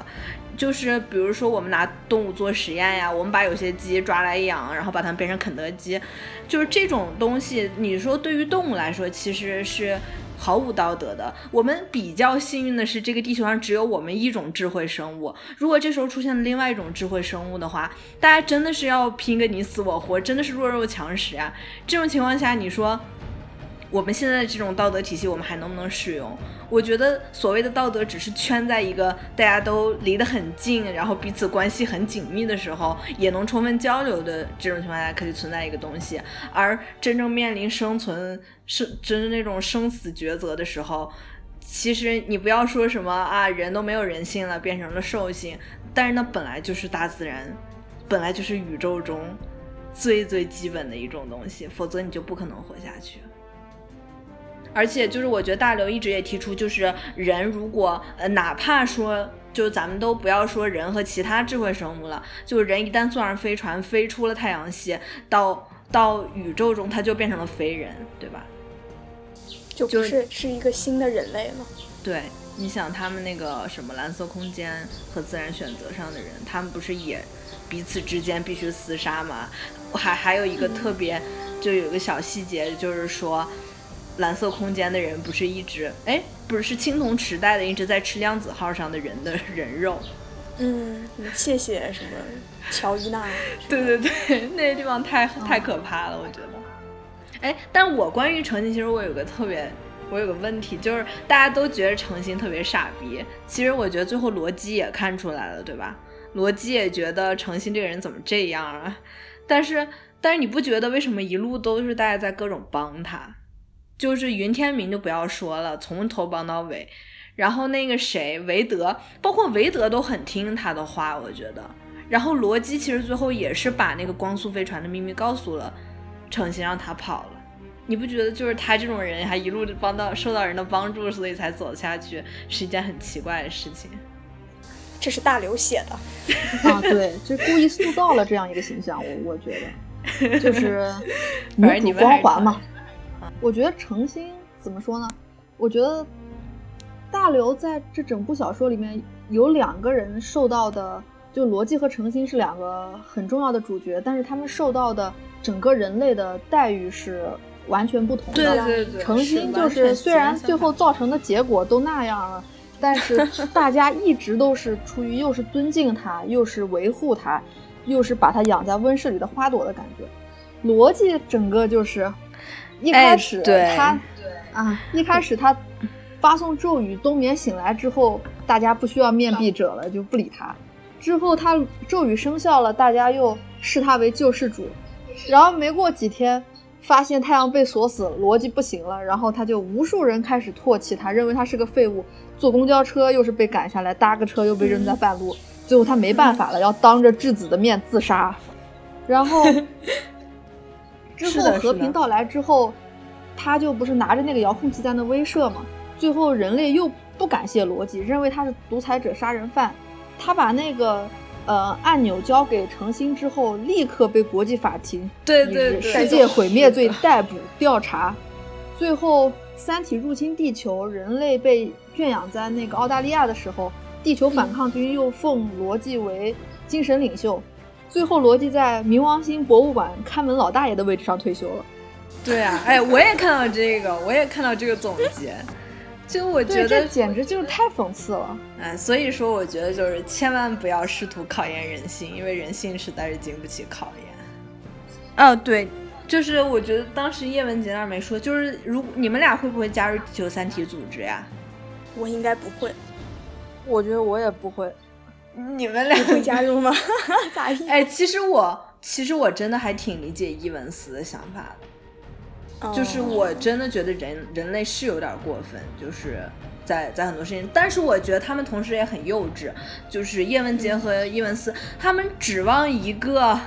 就是比如说我们拿动物做实验呀，我们把有些鸡抓来养，然后把它们变成肯德基，就是这种东西，你说对于动物来说其实是。毫无道德的。我们比较幸运的是，这个地球上只有我们一种智慧生物。如果这时候出现了另外一种智慧生物的话，大家真的是要拼个你死我活，真的是弱肉强食啊！这种情况下，你说我们现在这种道德体系，我们还能不能适用？我觉得所谓的道德，只是圈在一个大家都离得很近，然后彼此关系很紧密的时候，也能充分交流的这种情况下，可以存在一个东西。而真正面临生存生真正那种生死抉择的时候，其实你不要说什么啊，人都没有人性了，变成了兽性，但是那本来就是大自然，本来就是宇宙中最最基本的一种东西，否则你就不可能活下去。而且就是我觉得大刘一直也提出，就是人如果呃哪怕说，就咱们都不要说人和其他智慧生物了，就是人一旦坐上飞船飞出了太阳系，到到宇宙中，他就变成了飞人，对吧？就不就是是一个新的人类了。对，你想他们那个什么蓝色空间和自然选择上的人，他们不是也彼此之间必须厮杀吗？还还有一个特别，就有一个小细节，就是说蓝色空间的人不是一直哎，不是是青铜时代的一直在吃量子号上的人的人肉。嗯，谢谢什么乔伊娜。对对对，那个地方太太可怕了，我觉得。哎，但我关于诚心，其实我有个特别，我有个问题，就是大家都觉得诚心特别傻逼，其实我觉得最后罗辑也看出来了，对吧？罗辑也觉得诚心这个人怎么这样啊？但是，但是你不觉得为什么一路都是大家在各种帮他？就是云天明就不要说了，从头帮到尾。然后那个谁，韦德，包括韦德都很听他的话，我觉得。然后罗辑其实最后也是把那个光速飞船的秘密告诉了程心，让他跑了。你不觉得就是他这种人还一路帮到受到人的帮助，所以才走下去，是一件很奇怪的事情。这是大刘写的，啊，对，就故意塑造了这样一个形象，我我觉得就是反正女主你光环嘛。我觉得诚心怎么说呢？我觉得大刘在这整部小说里面有两个人受到的，就逻辑和诚心是两个很重要的主角，但是他们受到的整个人类的待遇是完全不同的。对对对，诚心就是虽然最后造成的结果都那样了，但是大家一直都是出于又是尊敬他，又是维护他，又是把他养在温室里的花朵的感觉。逻辑整个就是一哎开始对他、啊，一开始他发送咒语，冬眠醒来之后，大家不需要面壁者了，就不理他。之后他咒语生效了，大家又视他为救世主。然后没过几天，发现太阳被锁死，逻辑不行了，然后他就无数人开始唾弃他，认为他是个废物。坐公交车又是被赶下来，搭个车又被扔在半路，最后他没办法了，要当着质子的面自杀。然后之后和平到来之后，他就不是拿着那个遥控器在那威慑嘛。最后人类又不感谢罗辑，认为他是独裁者、杀人犯。他把那个呃按钮交给程心之后，立刻被国际法庭对对世界毁灭罪逮捕调查。最后，三体入侵地球，人类被圈养在那个澳大利亚的时候，地球反抗军又奉罗辑为精神领袖。最后，罗辑在冥王星博物馆看门老大爷的位置上退休了。对啊，哎，我也看到这个，我也看到这个总结。就我觉得这简直就是太讽刺了。哎，所以说我觉得就是千万不要试图考验人性，因为人性实在是经不起考验。哦，对，就是我觉得当时叶文洁那儿没说，就是如你们俩会不会加入地球三体组织呀？我应该不会。我觉得我也不会。你们俩会加入吗？咋意？哎，其实我其实我真的还挺理解伊文斯的想法的。就是我真的觉得人人类是有点过分，就是在在很多事情，但是我觉得他们同时也很幼稚。就是叶文洁和伊文斯，他们指望一个，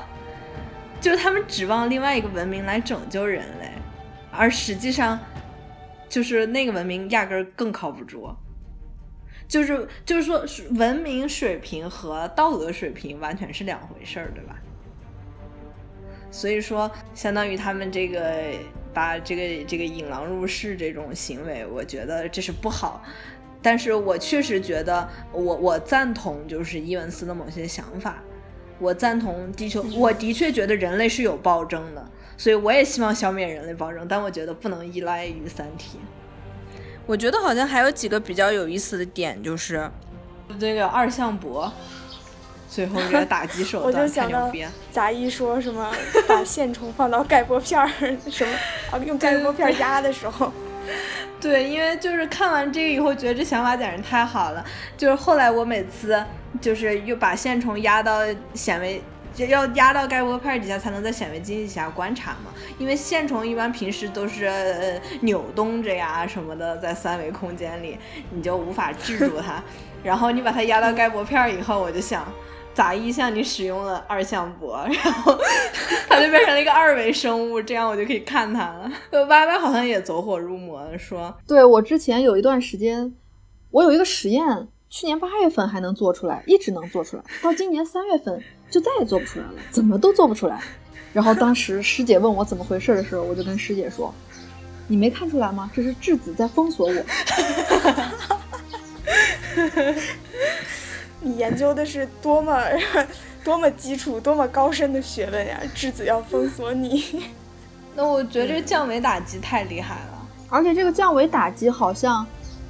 就是他们指望另外一个文明来拯救人类，而实际上，就是那个文明压根儿更靠不住。就是就是说，文明水平和道德水平完全是两回事儿，对吧？所以说，相当于他们这个。把这个这个引狼入室这种行为，我觉得这是不好。但是我确实觉得，我我赞同就是伊文斯的某些想法，我赞同地球，我的确觉得人类是有暴政的，所以我也希望消灭人类暴政。但我觉得不能依赖于三体。我觉得好像还有几个比较有意思的点，就是这个二向箔。最后一个打击手段，我就想到杂一说什么把线虫放到盖玻片儿什么啊，用盖玻片压的时候，对，因为就是看完这个以后，觉得这想法简直太好了。就是后来我每次就是又把线虫压到显微，要压到盖玻片底下才能在显微镜底下观察嘛。因为线虫一般平时都是扭动着呀什么的，在三维空间里你就无法制住它。然后你把它压到盖玻片以后，我就想。咋一向你使用了二向箔，然后 它就变成了一个二维生物，这样我就可以看它了。歪歪好像也走火入魔了，说对我之前有一段时间，我有一个实验，去年八月份还能做出来，一直能做出来，到今年三月份就再也做不出来了，怎么都做不出来。然后当时师姐问我怎么回事的时候，我就跟师姐说：“你没看出来吗？这是质子在封锁我。”你研究的是多么多么基础、多么高深的学问呀！质子要封锁你，那我觉得这个降维打击太厉害了。而且这个降维打击好像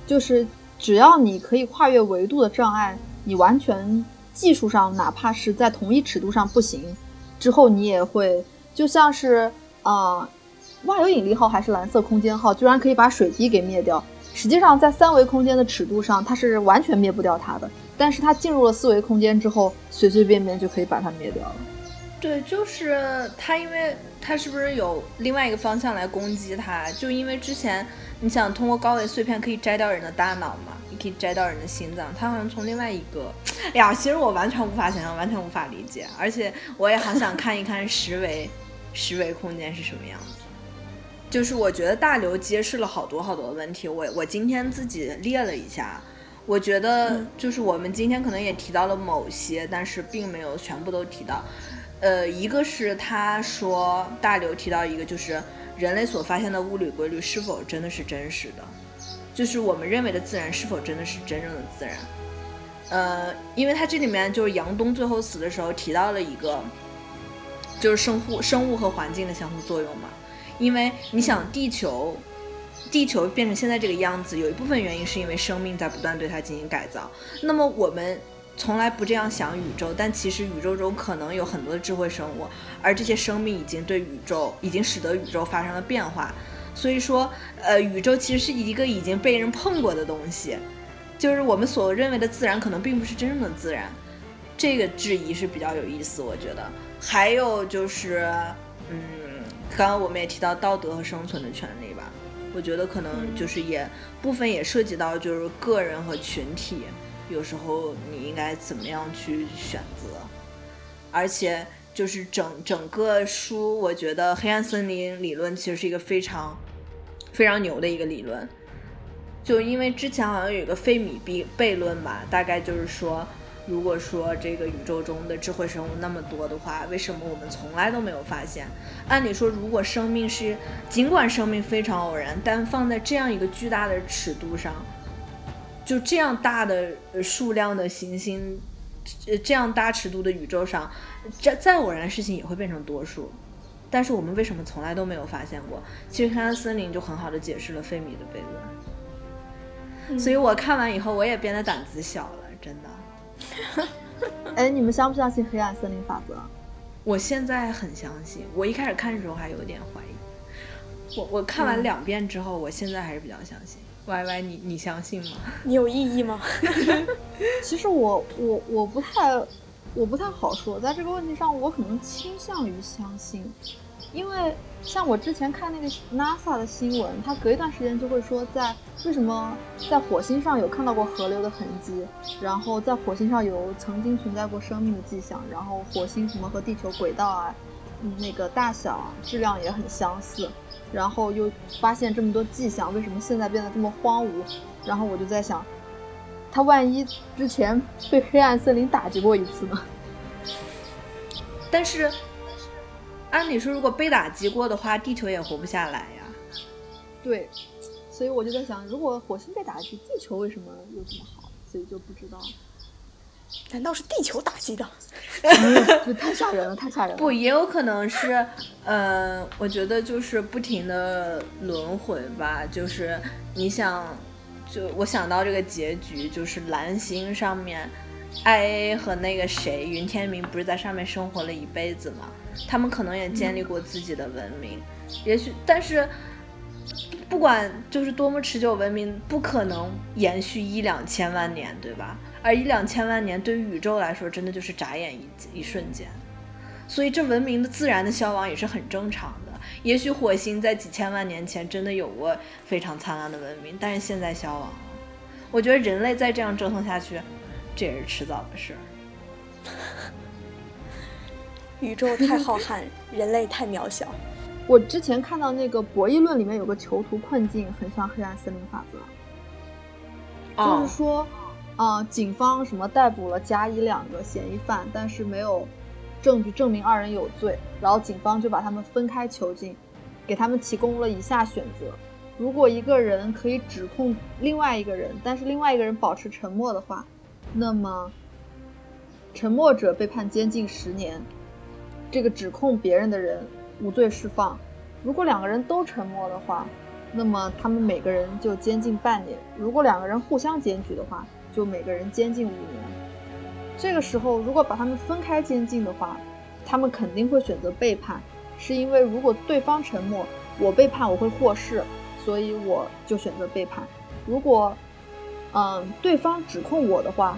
就是只要你可以跨越维度的障碍，你完全技术上哪怕是在同一尺度上不行，之后你也会就像是啊，万有引力号还是蓝色空间号，居然可以把水滴给灭掉。实际上在三维空间的尺度上，它是完全灭不掉它的。但是它进入了四维空间之后，随随便便就可以把它灭掉了。对，就是它，因为它是不是有另外一个方向来攻击它？就因为之前你想通过高维碎片可以摘掉人的大脑嘛，可以摘到人的心脏，他好像从另外一个，哎呀，其实我完全无法想象，完全无法理解，而且我也好想看一看十维十维空间是什么样子。就是我觉得大刘揭示了好多好多的问题，我我今天自己列了一下。我觉得就是我们今天可能也提到了某些，但是并没有全部都提到。呃，一个是他说大刘提到一个，就是人类所发现的物理规律是否真的是真实的，就是我们认为的自然是否真的是真正的自然。呃，因为他这里面就是杨东最后死的时候提到了一个，就是生物生物和环境的相互作用嘛，因为你想地球。地球变成现在这个样子，有一部分原因是因为生命在不断对它进行改造。那么我们从来不这样想宇宙，但其实宇宙中可能有很多的智慧生物，而这些生命已经对宇宙，已经使得宇宙发生了变化。所以说，呃，宇宙其实是一个已经被人碰过的东西，就是我们所认为的自然，可能并不是真正的自然。这个质疑是比较有意思，我觉得。还有就是，嗯，刚刚我们也提到道德和生存的权利吧。我觉得可能就是也部分也涉及到就是个人和群体，有时候你应该怎么样去选择。而且就是整整个书，我觉得黑暗森林理论其实是一个非常非常牛的一个理论。就因为之前好像有一个费米悖悖论吧，大概就是说，如果说这个宇宙中的智慧生物那么多的话，为什么我们从来都没有发现？按理说，如果生命是，尽管生命非常偶然，但放在这样一个巨大的尺度上，就这样大的数量的行星，这样大尺度的宇宙上，这再偶然的事情也会变成多数。但是我们为什么从来都没有发现过？其实黑暗森林就很好的解释了费米的悖论。所以我看完以后，我也变得胆子小了，真的。哎，你们相不相信黑暗森林法则？我现在很相信。我一开始看的时候还有点怀疑。我我看完两遍之后，我现在还是比较相信。Y Y，你你相信吗？你有异议吗？其实我我我不太我不太好说，在这个问题上，我可能倾向于相信。因为像我之前看那个 NASA 的新闻，它隔一段时间就会说，在为什么在火星上有看到过河流的痕迹，然后在火星上有曾经存在过生命的迹象，然后火星什么和地球轨道啊，那个大小啊、质量也很相似，然后又发现这么多迹象，为什么现在变得这么荒芜？然后我就在想，他万一之前被黑暗森林打击过一次呢？但是。按理说，如果被打击过的话，地球也活不下来呀。对，所以我就在想，如果火星被打击，地球为什么又这么好？所以就不知道。难道是地球打击的？这 太吓人了，太吓人了。不，也有可能是，嗯，我觉得就是不停的轮回吧。就是你想，就我想到这个结局，就是蓝星上面，I A 和那个谁，云天明不是在上面生活了一辈子吗？他们可能也建立过自己的文明，也许，但是不管就是多么持久文明，不可能延续一两千万年，对吧？而一两千万年对于宇宙来说，真的就是眨眼一一瞬间，所以这文明的自然的消亡也是很正常的。也许火星在几千万年前真的有过非常灿烂的文明，但是现在消亡了。我觉得人类再这样折腾下去，这也是迟早的事儿。宇宙太浩瀚，人类太渺小。我之前看到那个博弈论里面有个囚徒困境，很像黑暗森林法则，就是说，啊，警方什么逮捕了甲乙两个嫌疑犯，但是没有证据证明二人有罪，然后警方就把他们分开囚禁，给他们提供了以下选择：如果一个人可以指控另外一个人，但是另外一个人保持沉默的话，那么沉默者被判监禁十年。这个指控别人的人无罪释放。如果两个人都沉默的话，那么他们每个人就监禁半年。如果两个人互相检举的话，就每个人监禁五年。这个时候，如果把他们分开监禁的话，他们肯定会选择背叛，是因为如果对方沉默，我背叛我会获释，所以我就选择背叛。如果，嗯，对方指控我的话，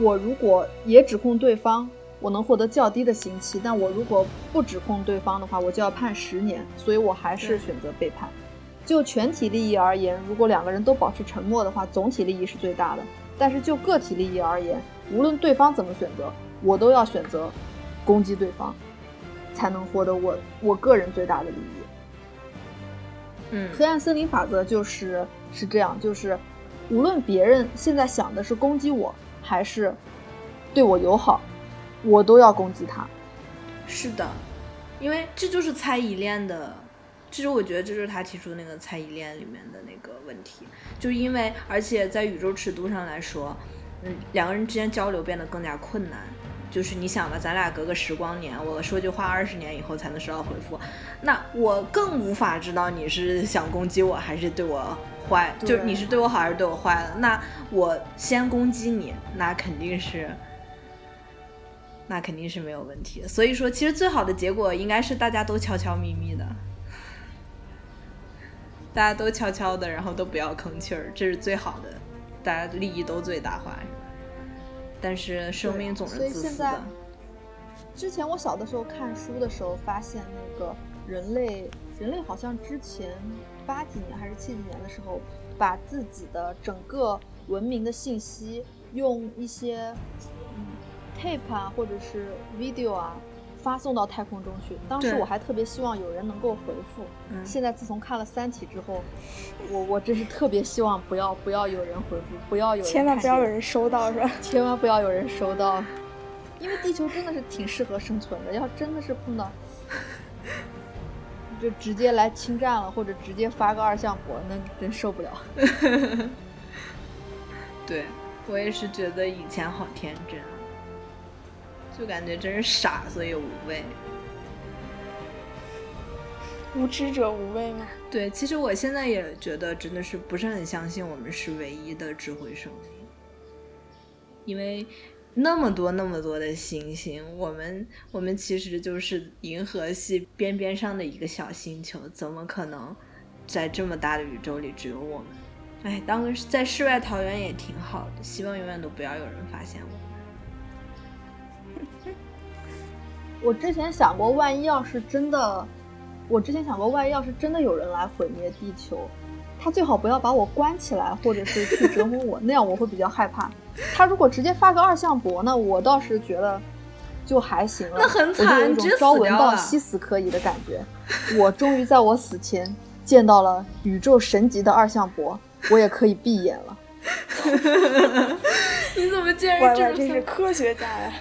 我如果也指控对方。我能获得较低的刑期，但我如果不指控对方的话，我就要判十年，所以我还是选择背叛。就全体利益而言，如果两个人都保持沉默的话，总体利益是最大的。但是就个体利益而言，无论对方怎么选择，我都要选择攻击对方，才能获得我我个人最大的利益。嗯，黑暗森林法则就是是这样，就是无论别人现在想的是攻击我，还是对我友好。我都要攻击他，是的，因为这就是猜疑链的，其实我觉得这就是他提出那个猜疑链里面的那个问题，就因为而且在宇宙尺度上来说，嗯，两个人之间交流变得更加困难，就是你想吧，咱俩隔个时光年，我说句话二十年以后才能收到回复，那我更无法知道你是想攻击我还是对我坏，就是你是对我好还是对我坏了，那我先攻击你，那肯定是。那肯定是没有问题，所以说，其实最好的结果应该是大家都悄悄咪咪的，大家都悄悄的，然后都不要吭气儿，这是最好的，大家利益都最大化。但是生命总是自私的。之前我小的时候看书的时候，发现那个人类，人类好像之前八几年还是七几年的时候，把自己的整个文明的信息用一些嗯 tape 啊，或者是 video 啊。发送到太空中去。当时我还特别希望有人能够回复。嗯现在自从看了《三体》之后，我我真是特别希望不要不要有人回复，不要有人千万不要有人收到，是吧？千万不要有人收到，因为地球真的是挺适合生存的。要真的是碰到，就直接来侵占了，或者直接发个二向箔，那真受不了。对我也是觉得以前好天真啊，就感觉真是傻，所以无畏。无知者无畏嘛。对，其实我现在也觉得真的是不是很相信我们是唯一的智慧生命，因为那么多那么多的星星，我们我们其实就是银河系边边上的一个小星球，怎么可能在这么大的宇宙里只有我们？哎，当个在世外桃源也挺好的，希望永远都不要有人发现我我之前想过，万一要是真的，我之前想过，万一要是真的有人来毁灭地球，他最好不要把我关起来，或者是去折磨我，那样我会比较害怕。他如果直接发个二向箔呢，我倒是觉得就还行了。那很我就有一种惨直接朝闻道夕死可以的感觉。我终于在我死前见到了宇宙神级的二向箔，我也可以闭眼了。你怎么竟然 Y 这么真是科学家呀！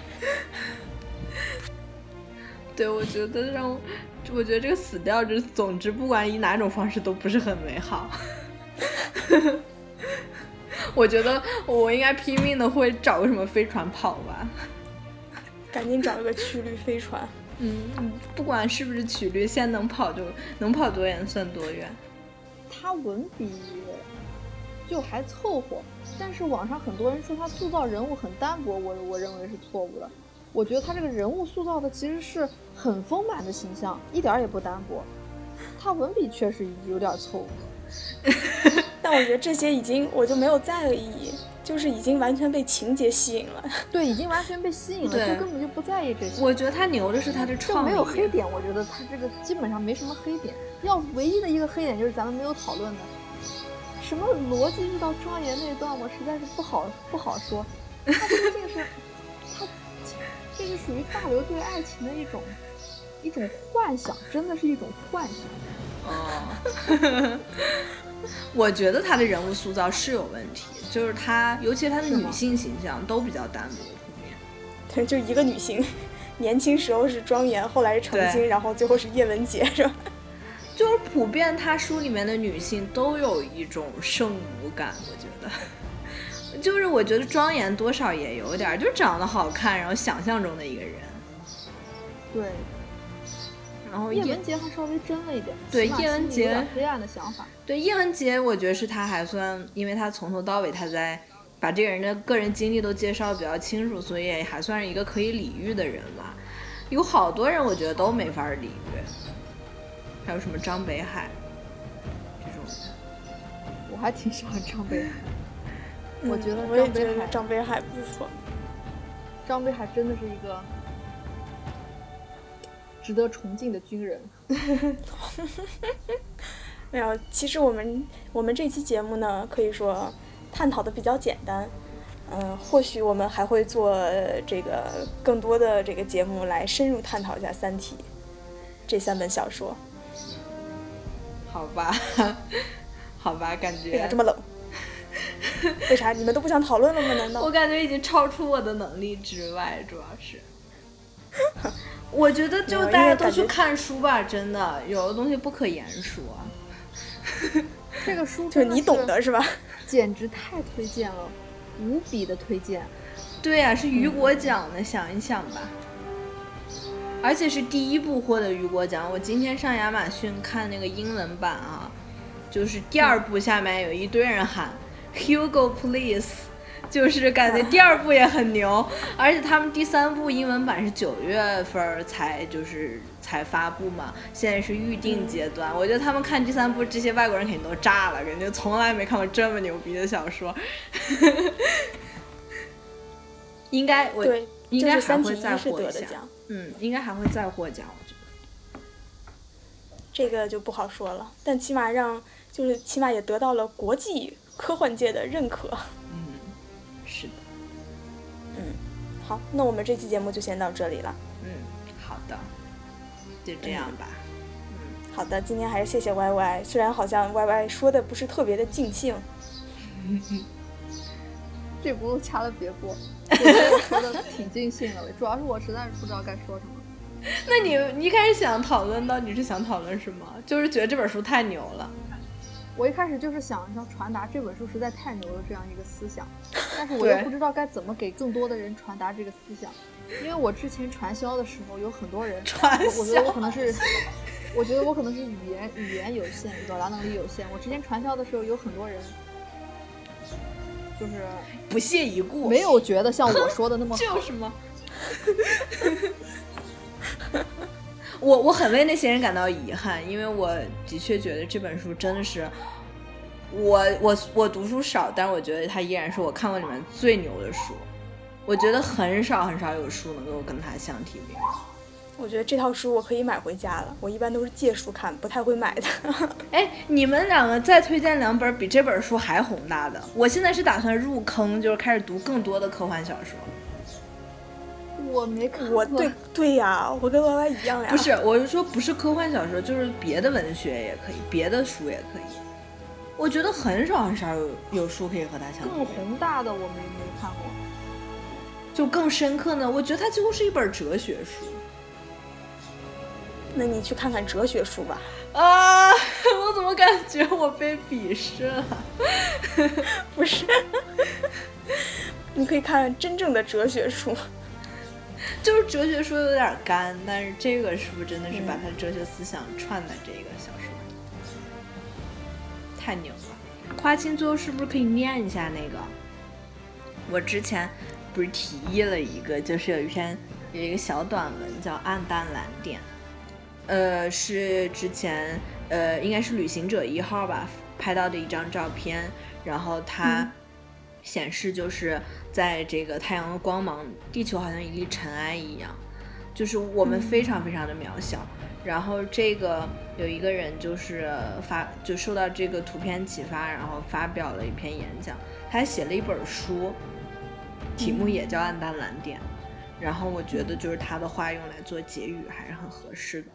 对，我觉得让我，我觉得这个死掉，这总之不管以哪种方式都不是很美好。我觉得我应该拼命的会找个什么飞船跑吧。赶紧找一个曲率飞船。嗯，不管是不是曲率，现在能跑就能跑多远算多远。他文笔就还凑合，但是网上很多人说他塑造人物很单薄，我我认为是错误的。我觉得他这个人物塑造的其实是很丰满的形象，一点儿也不单薄。他文笔确实有点错误。但我觉得这些已经我就没有在意，就是已经完全被情节吸引了。对，已经完全被吸引了，对就根本就不在意这些。我觉得他牛的是他的就创意，没有黑点，我觉得他这个基本上没什么黑点。要唯一的一个黑点就是咱们没有讨论的，什么逻辑遇到庄严那段，我实在是不好不好说。他究竟是他这是属于大刘对爱情的一种一种幻想，真的是一种幻想。哦，我觉得他的人物塑造是有问题，就是他，尤其他的女性形象都比较单薄。对，就一个女性，年轻时候是庄严，后来是成精，然后最后是叶文洁，是吧？就是普遍他书里面的女性都有一种圣母感，我觉得。就是我觉得庄严多少也有点儿，就长得好看，然后想象中的一个人，对，然后叶叶文洁还稍微真了一点，对叶文洁黑暗的想法。对叶文洁，我觉得是他还算，因为他从头到尾他在把这个人的个人经历都介绍比较清楚，所以还算是一个可以理喻的人吧。有好多人我觉得都没法理喻，还有什么张北海这种人。我还挺喜欢张北海，我觉得嗯我也张北海觉得张北海不错。张北海真的是一个值得崇敬的军人。没有，其实我们我们这期节目呢，可以说探讨的比较简单。嗯，或许我们还会做呃这个更多的这个节目来深入探讨一下《三体》这三本小说。好吧，好吧，感觉为啥这么冷？为啥你们都不想讨论了吗？难道我？感觉已经超出我的能力之外，主要是。我觉得就大家都去看书吧，真的，有的东西不可言说。这个书就是你懂的是吧？简直太推荐了，无比的推荐。对呀、是雨果奖的，想一想吧。而且是第一部获得雨果奖。我今天上亚马逊看那个英文版啊，就是第二部下面有一堆人喊 Hugo Please，就是感觉第二部也很牛。而且他们第三部英文版是九月份才就是才发布嘛，现在是预定阶段。我觉得他们看第三部，这些外国人肯定都炸了，感觉从来没看过这么牛逼的小说。应该我对，应该还会再》获奖，嗯，应该还会再获奖，我觉得。这个就不好说了。但起码让就是起码也得到了国际科幻界的认可。嗯，是的。嗯好，那我们这期节目就先到这里了。嗯，好的，就这样吧。嗯好的，今天还是谢谢 Y Y，虽然好像 Y Y 说的不是特别的尽兴。这轱辘掐了别播，我觉得说的挺尽兴的，主要是我实在是不知道该说什么。那你你一开始想讨论到你是想讨论什么？就是觉得这本书太牛了。我一开始就是想要传达这本书实在太牛了这样一个思想，但是我又不知道该怎么给更多的人传达这个思想，因为我之前传销的时候有很多人，传我我觉得我可能是，我觉得我可能是语言语言有限，表达能力有限。我之前传销的时候有很多人，就是不屑一顾，没有觉得像我说的那么好。就是吗？我我很为那些人感到遗憾，因为我的确觉得这本书真的是我我我读书少，但是我觉得它依然是我看过里面最牛的书。我觉得很少很少有书能够跟它相提并论。我觉得这套书我可以买回家了，我一般都是借书看，不太会买的。哎，你们两个再推荐两本比这本书还宏大的，我现在是打算入坑，就是开始读更多的科幻小说。我没看我对对呀，我跟 Y Y 一样呀。不是，我是说不是科幻小说，就是别的文学也可以，别的书也可以。我觉得很少很少有有书可以和它相比。更宏大的我没没看过，就更深刻呢？我觉得它几乎是一本哲学书。那你去看看哲学书吧。啊，我怎么感觉我被鄙视了？不是，你可以看真正的哲学书。就是哲学书有点干，但是这个是不是真的是把他哲学思想串在这个小说里，太牛了。花青最后是不是可以念一下那个？我之前不是提议了一个，就是有一篇有一个小短文叫《暗淡蓝点》，呃，是之前呃应该是旅行者一号吧拍到的一张照片，然后它显示就是。在这个太阳的光芒，地球好像一粒尘埃一样，就是我们非常非常的渺小。然后这个有一个人就是发，就受到这个图片启发，然后发表了一篇演讲，他还写了一本书，题目也叫《暗淡蓝点》。然后我觉得就是他的话用来做结语还是很合适的。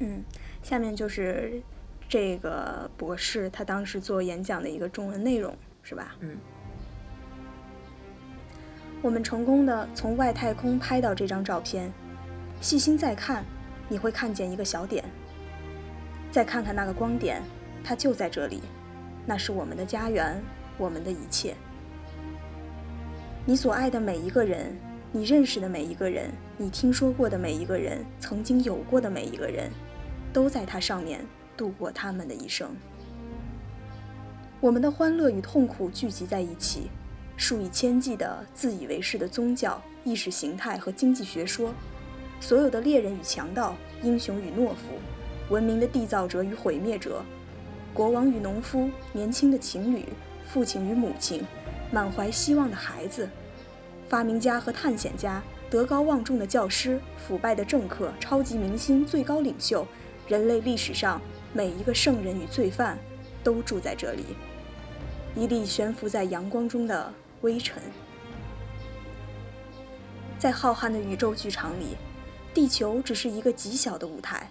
嗯，下面就是这个博士他当时做演讲的一个中文内容，是吧？嗯。我们成功的从外太空拍到这张照片，细心再看，你会看见一个小点。再看看那个光点，它就在这里，那是我们的家园，我们的一切。你所爱的每一个人，你认识的每一个人，你听说过的每一个人，曾经有过的每一个人，都在它上面度过他们的一生。我们的欢乐与痛苦聚集在一起。数以千计的自以为是的宗教、意识形态和经济学说，所有的猎人与强盗、英雄与懦夫、文明的缔造者与毁灭者、国王与农夫、年轻的情侣、父亲与母亲、满怀希望的孩子、发明家和探险家、德高望重的教师、腐败的政客、超级明星、最高领袖，人类历史上每一个圣人与罪犯，都住在这里。一粒悬浮在阳光中的。微尘，在浩瀚的宇宙剧场里，地球只是一个极小的舞台。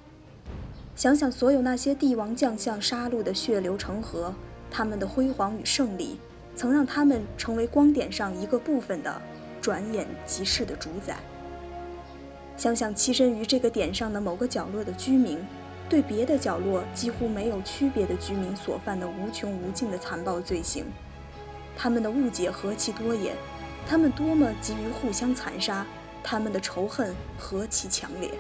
想想所有那些帝王将相杀戮的血流成河，他们的辉煌与胜利，曾让他们成为光点上一个部分的转眼即逝的主宰。想想栖身于这个点上的某个角落的居民，对别的角落几乎没有区别的居民所犯的无穷无尽的残暴罪行。他们的误解何其多也，他们多么急于互相残杀，他们的仇恨何其强烈。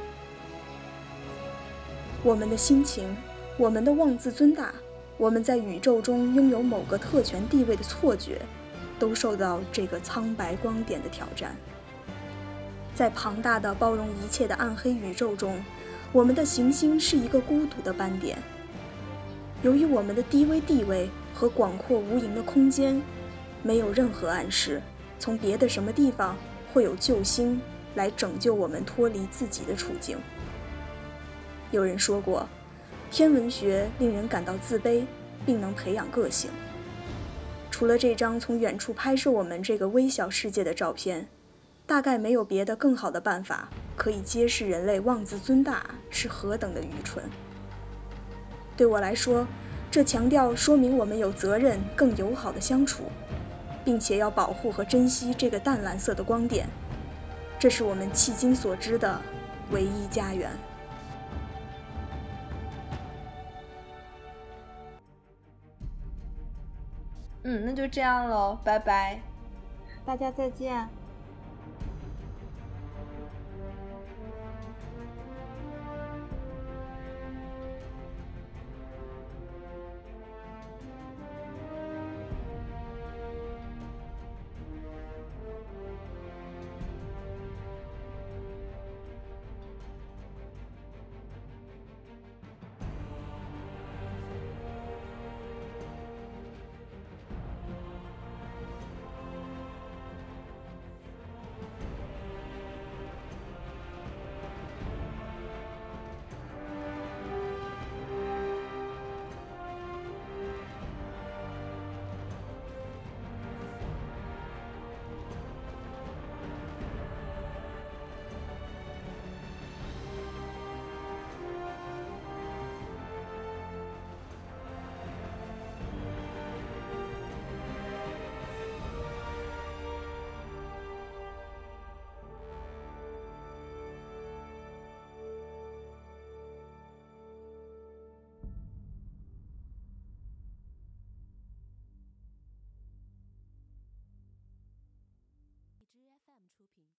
我们的心情，我们的妄自尊大，我们在宇宙中拥有某个特权地位的错觉，都受到这个苍白光点的挑战。在庞大的包容一切的暗黑宇宙中，我们的行星是一个孤独的斑点。由于我们的低微地位和广阔无垠的空间。没有任何暗示，从别的什么地方会有救星来拯救我们脱离自己的处境。有人说过，天文学令人感到自卑，并能培养个性。除了这张从远处拍摄我们这个微小世界的照片，大概没有别的更好的办法可以揭示人类妄自尊大是何等的愚蠢。对我来说，这强调说明我们有责任更友好的相处，并且要保护和珍惜这个淡蓝色的光点，这是我们迄今所知的唯一家园。嗯，那就这样喽，拜拜，大家再见。